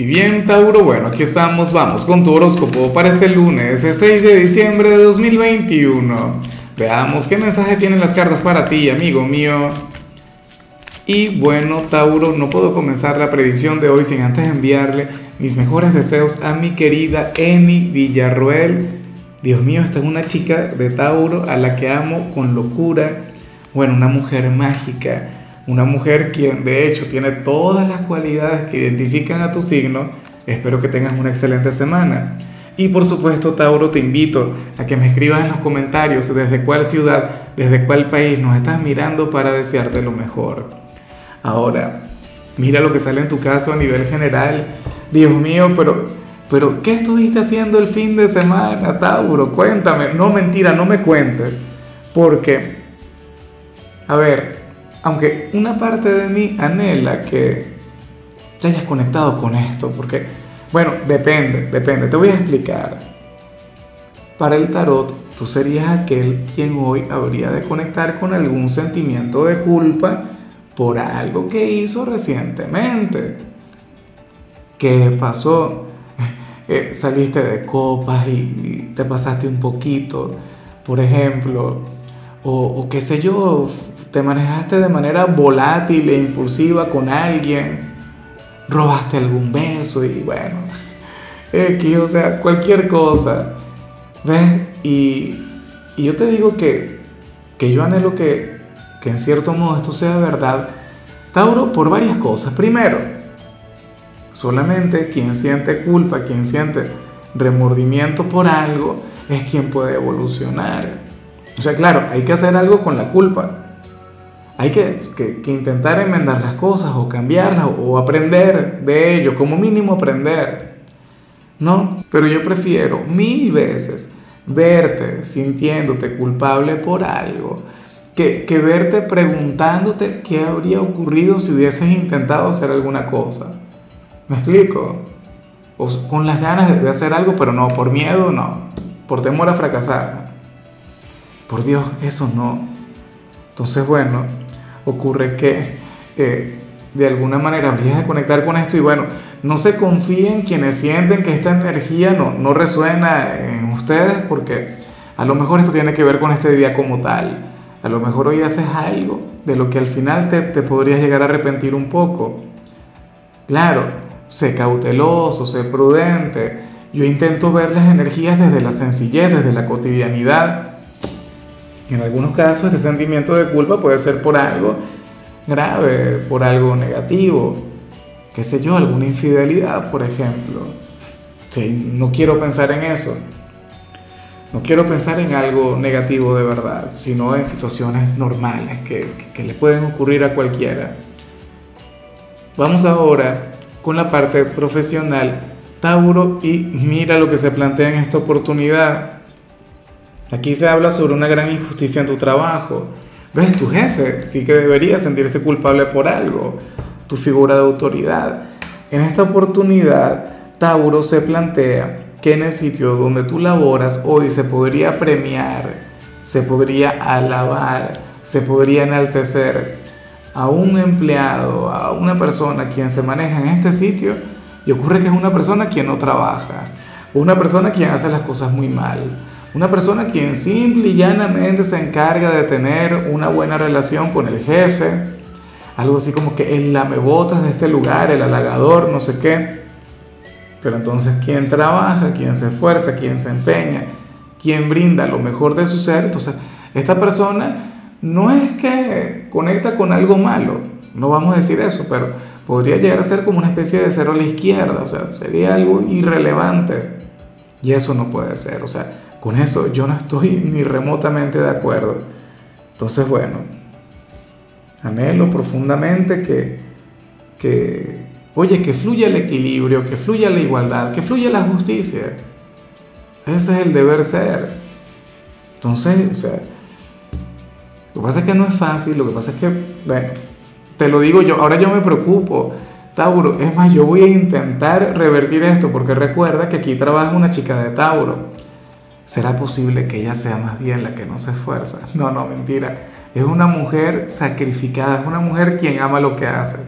Y bien, Tauro, bueno, aquí estamos, vamos con tu horóscopo para este lunes, el 6 de diciembre de 2021. Veamos qué mensaje tienen las cartas para ti, amigo mío. Y bueno, Tauro, no puedo comenzar la predicción de hoy sin antes enviarle mis mejores deseos a mi querida Emi Villarroel. Dios mío, esta es una chica de Tauro a la que amo con locura. Bueno, una mujer mágica una mujer quien de hecho tiene todas las cualidades que identifican a tu signo, espero que tengas una excelente semana. Y por supuesto, Tauro, te invito a que me escribas en los comentarios desde cuál ciudad, desde cuál país nos estás mirando para desearte lo mejor. Ahora, mira lo que sale en tu caso a nivel general. Dios mío, pero, pero ¿qué estuviste haciendo el fin de semana, Tauro? Cuéntame. No, mentira, no me cuentes. Porque, a ver, aunque una parte de mí anhela que te hayas conectado con esto, porque, bueno, depende, depende, te voy a explicar. Para el tarot, tú serías aquel quien hoy habría de conectar con algún sentimiento de culpa por algo que hizo recientemente. ¿Qué pasó? Eh, saliste de copas y te pasaste un poquito, por ejemplo, o, o qué sé yo, te manejaste de manera volátil e impulsiva con alguien, robaste algún beso y bueno, X, o sea, cualquier cosa, ¿ves? Y, yo te digo que, que yo anhelo que, que en cierto modo esto sea verdad, Tauro, por varias cosas. Primero, solamente quien siente culpa, quien siente remordimiento por algo, es quien puede evolucionar. O sea, claro, hay que hacer algo con la culpa, hay que, intentar enmendar las cosas o cambiarlas o, aprender de ello, como mínimo aprender. ¿No? Pero yo prefiero mil veces verte sintiéndote culpable por algo que, que verte preguntándote qué habría ocurrido si hubieses intentado hacer alguna cosa. ¿Me explico? O con las ganas de hacer algo, pero no, por miedo no, por temor a fracasar. Por Dios, eso no. Entonces, bueno, ocurre que eh, de alguna manera habrías de conectar con esto y bueno, no se confíen quienes sienten que esta energía no, no resuena en ustedes porque a lo mejor esto tiene que ver con este día como tal. A lo mejor hoy haces algo de lo que al final te, te podrías llegar a arrepentir un poco. Claro, sé cauteloso, sé prudente. Yo intento ver las energías desde la sencillez, desde la cotidianidad en algunos casos este sentimiento de culpa puede ser por algo grave, por algo negativo, qué sé yo, alguna infidelidad, por ejemplo. Sí, no quiero pensar en eso. No quiero pensar en algo negativo de verdad, sino en situaciones normales que, que le pueden ocurrir a cualquiera. Vamos ahora con la parte profesional, Tauro, y mira lo que se plantea en esta oportunidad. Aquí se habla sobre una gran injusticia en tu trabajo. ¿Ves? Tu jefe sí que debería sentirse culpable por algo, tu figura de autoridad. En esta oportunidad, Tauro se plantea que en el sitio donde tú laboras hoy se podría premiar, se podría alabar, se podría enaltecer a un empleado, a una persona quien se maneja en este sitio y ocurre que es una persona quien no trabaja, una persona quien hace las cosas muy mal una persona quien simple y llanamente se encarga de tener una buena relación con el jefe, algo así como que el lamebotas de este lugar, el halagador, no sé qué. Pero entonces, quien trabaja, quien se esfuerza, quien se empeña, quien brinda lo mejor de su ser, entonces, esta persona no es que conecta con algo malo, no vamos a decir eso, pero podría llegar a ser como una especie de cero a la izquierda, o sea, sería algo irrelevante. Y eso no puede ser, o sea, con eso yo no estoy ni remotamente de acuerdo. Entonces, bueno, anhelo profundamente que, que, oye, que fluya el equilibrio, que fluya la igualdad, que fluya la justicia. Ese es el deber ser. Entonces, o sea, lo que pasa es que no es fácil, lo que pasa es que, bueno, te lo digo yo, ahora yo me preocupo. Tauro, es más, yo voy a intentar revertir esto porque recuerda que aquí trabaja una chica de Tauro. ¿Será posible que ella sea más bien la que no se esfuerza? No, no, mentira. Es una mujer sacrificada, es una mujer quien ama lo que hace.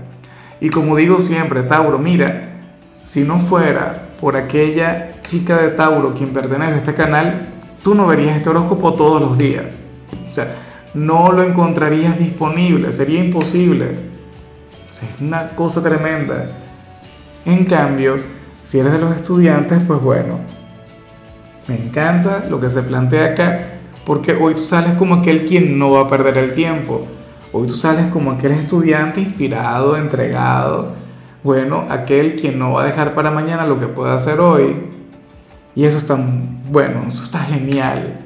Y como digo siempre, Tauro, mira, si no fuera por aquella chica de Tauro quien pertenece a este canal, tú no verías este horóscopo todos los días. O sea, no lo encontrarías disponible, sería imposible. O sea, es una cosa tremenda. En cambio, si eres de los estudiantes, pues bueno, me encanta lo que se plantea acá, porque hoy tú sales como aquel quien no va a perder el tiempo. Hoy tú sales como aquel estudiante inspirado, entregado, bueno, aquel quien no va a dejar para mañana lo que puede hacer hoy. Y eso está, bueno, eso está genial.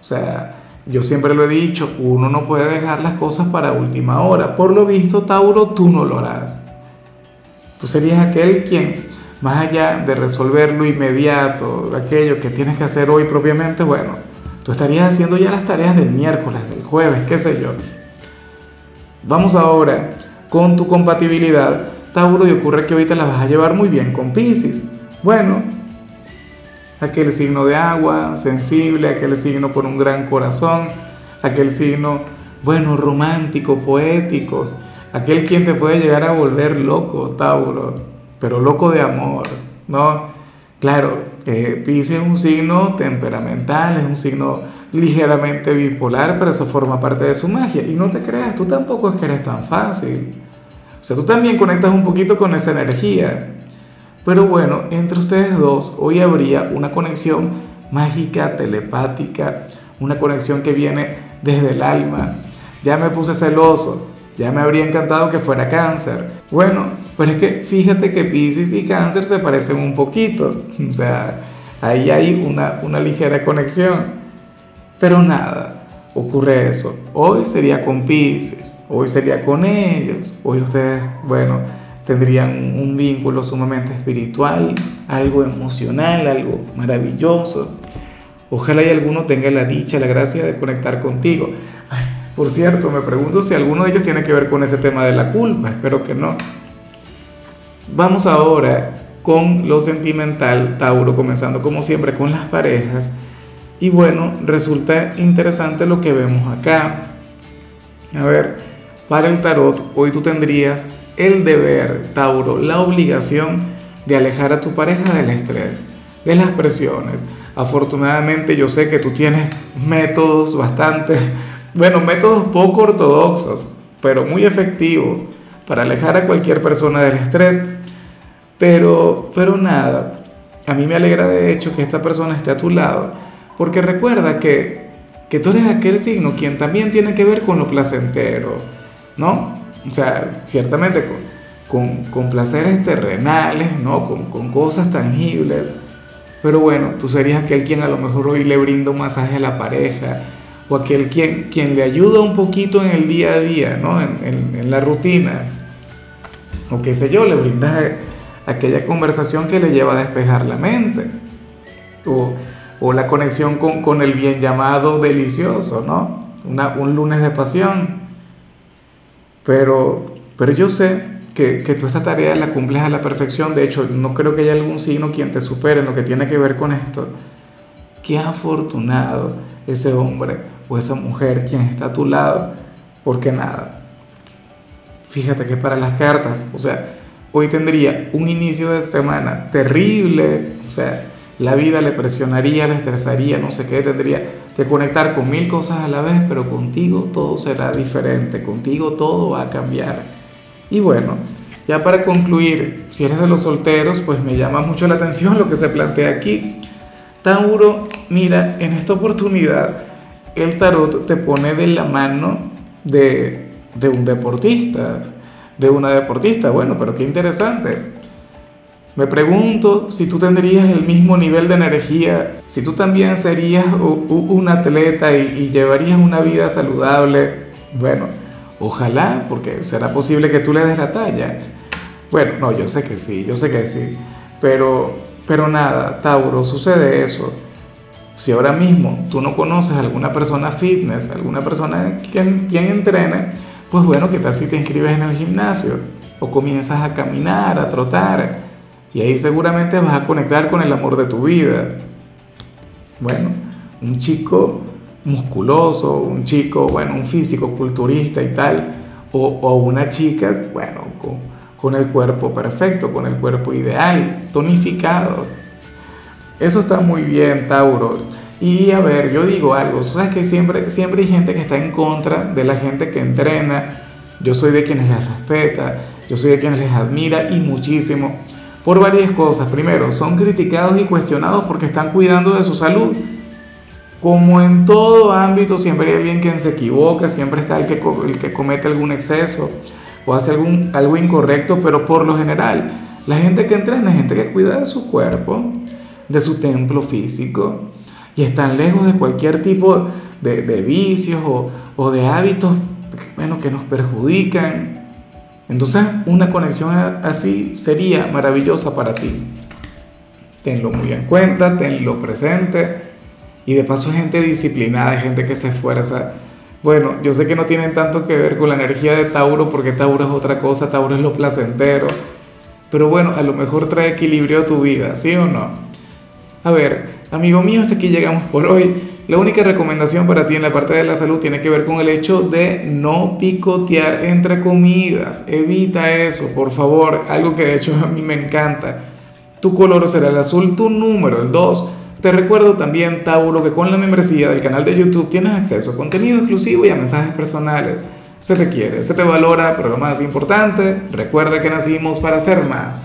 O sea, yo siempre lo he dicho, uno no puede dejar las cosas para última hora. Por lo visto, Tauro, tú no lo harás. Tú serías aquel quien, más allá de resolver lo inmediato, aquello que tienes que hacer hoy propiamente, bueno, tú estarías haciendo ya las tareas del miércoles, del jueves, qué sé yo. Vamos ahora con tu compatibilidad, Tauro, y ocurre que ahorita la vas a llevar muy bien con Pisces. Bueno, aquel signo de agua, sensible, aquel signo con un gran corazón, aquel signo, bueno, romántico, poético, aquel quien te puede llegar a volver loco, Tauro, pero loco de amor, ¿no? Claro, eh, Pisces es un signo temperamental, es un signo ligeramente bipolar, pero eso forma parte de su magia. Y no te creas, tú tampoco es que eres tan fácil. O sea, tú también conectas un poquito con esa energía. Pero bueno, entre ustedes dos hoy habría una conexión mágica, telepática, una conexión que viene desde el alma. Ya me puse celoso, ya me habría encantado que fuera cáncer. Bueno, pero es que fíjate que Pisces y cáncer se parecen un poquito. O sea, ahí hay una, una ligera conexión. Pero nada, ocurre eso. Hoy sería con Pisces, hoy sería con ellos. Hoy ustedes, bueno, tendrían un vínculo sumamente espiritual, algo emocional, algo maravilloso. Ojalá y alguno tenga la dicha, la gracia de conectar contigo. por cierto, me pregunto si alguno de ellos tiene que ver con ese tema de la culpa. Espero que no. Vamos ahora con lo sentimental, Tauro, comenzando como siempre con las parejas. Y bueno, resulta interesante lo que vemos acá. A ver, para el tarot, hoy tú tendrías el deber, Tauro, la obligación de alejar a tu pareja del estrés, de las presiones. Afortunadamente yo sé que tú tienes métodos bastante, bueno, métodos poco ortodoxos, pero muy efectivos para alejar a cualquier persona del estrés. Pero, pero nada, a mí me alegra de hecho que esta persona esté a tu lado, porque recuerda que, que tú eres aquel signo quien también tiene que ver con lo placentero, ¿no? O sea, ciertamente con, con, placeres terrenales, ¿no? Con, con, cosas tangibles. Pero bueno, tú serías aquel quien a lo mejor hoy le brinda un masaje a la pareja, o aquel quien, quien le ayuda un poquito en el día a día, ¿no? En, en, en la rutina. O qué sé yo, le brindas aquella conversación que le lleva a despejar la mente. O, o la conexión con, con, el bien llamado delicioso, ¿no? Un lunes de pasión. Pero, pero yo sé que, que, tú esta tarea la cumples a la perfección. De hecho, no creo que haya algún signo quien te supere en lo que tiene que ver con esto. Qué afortunado ese hombre o esa mujer quien está a tu lado. Porque nada. Fíjate que para las cartas, o sea, hoy tendría un inicio de semana terrible. O sea, la vida le presionaría, le estresaría, no sé qué, tendría que conectar con mil cosas a la vez, pero contigo todo será diferente, contigo todo va a cambiar. Y bueno, ya para concluir, si eres de los solteros, pues me llama mucho la atención lo que se plantea aquí. Tauro, mira, en esta oportunidad el tarot te pone de la mano de, de un deportista, de una deportista. Bueno, pero qué interesante me pregunto si tú tendrías el mismo nivel de energía, si tú también serías un atleta y, llevarías una vida saludable. Bueno, ojalá, porque será posible que tú le des la talla. Bueno, no, yo sé que sí, yo sé que sí. Pero, pero nada, Tauro, sucede eso. Si ahora mismo tú no conoces a alguna persona fitness, alguna persona quien, quien entrene, pues bueno, ¿qué tal si te inscribes en el gimnasio? O comienzas a caminar, a trotar y ahí seguramente vas a conectar con el amor de tu vida. Bueno, un chico musculoso, un chico, bueno, un físico culturista y tal, o, una chica, bueno, con el cuerpo perfecto, con el cuerpo ideal, tonificado. Eso está muy bien, Tauro. Y a ver, yo digo algo, sabes que siempre, siempre hay gente que está en contra de la gente que entrena. Yo soy de quienes les respeta, yo soy de quienes les admira y muchísimo. Por varias cosas. Primero, son criticados y cuestionados porque están cuidando de su salud. Como en todo ámbito, siempre hay alguien que se equivoca, siempre está el que, el que comete algún exceso o hace algún, algo incorrecto, pero por lo general, la gente que entrena es gente que cuida de su cuerpo, de su templo físico, y están lejos de cualquier tipo de, de vicios o, o, de hábitos bueno, que nos perjudican. Entonces, una conexión así sería maravillosa para ti. Tenlo muy en cuenta, tenlo presente y de paso gente disciplinada, gente que se esfuerza. Bueno, yo sé que no tienen tanto que ver con la energía de Tauro, porque Tauro es otra cosa, Tauro es lo placentero. Pero bueno, a lo mejor trae equilibrio a tu vida, ¿sí o no? A ver, amigo mío, hasta aquí llegamos por hoy. La única recomendación para ti en la parte de la salud tiene que ver con el hecho de no picotear entre comidas. Evita eso, por favor. Algo que de hecho a mí me encanta. Tu color será el azul, tu número el 2 te recuerdo también, Tauro, que con la membresía del canal de YouTube tienes acceso a contenido exclusivo y a mensajes personales. Se te quiere, se te valora, pero lo más importante, recuerda que nacimos para ser más.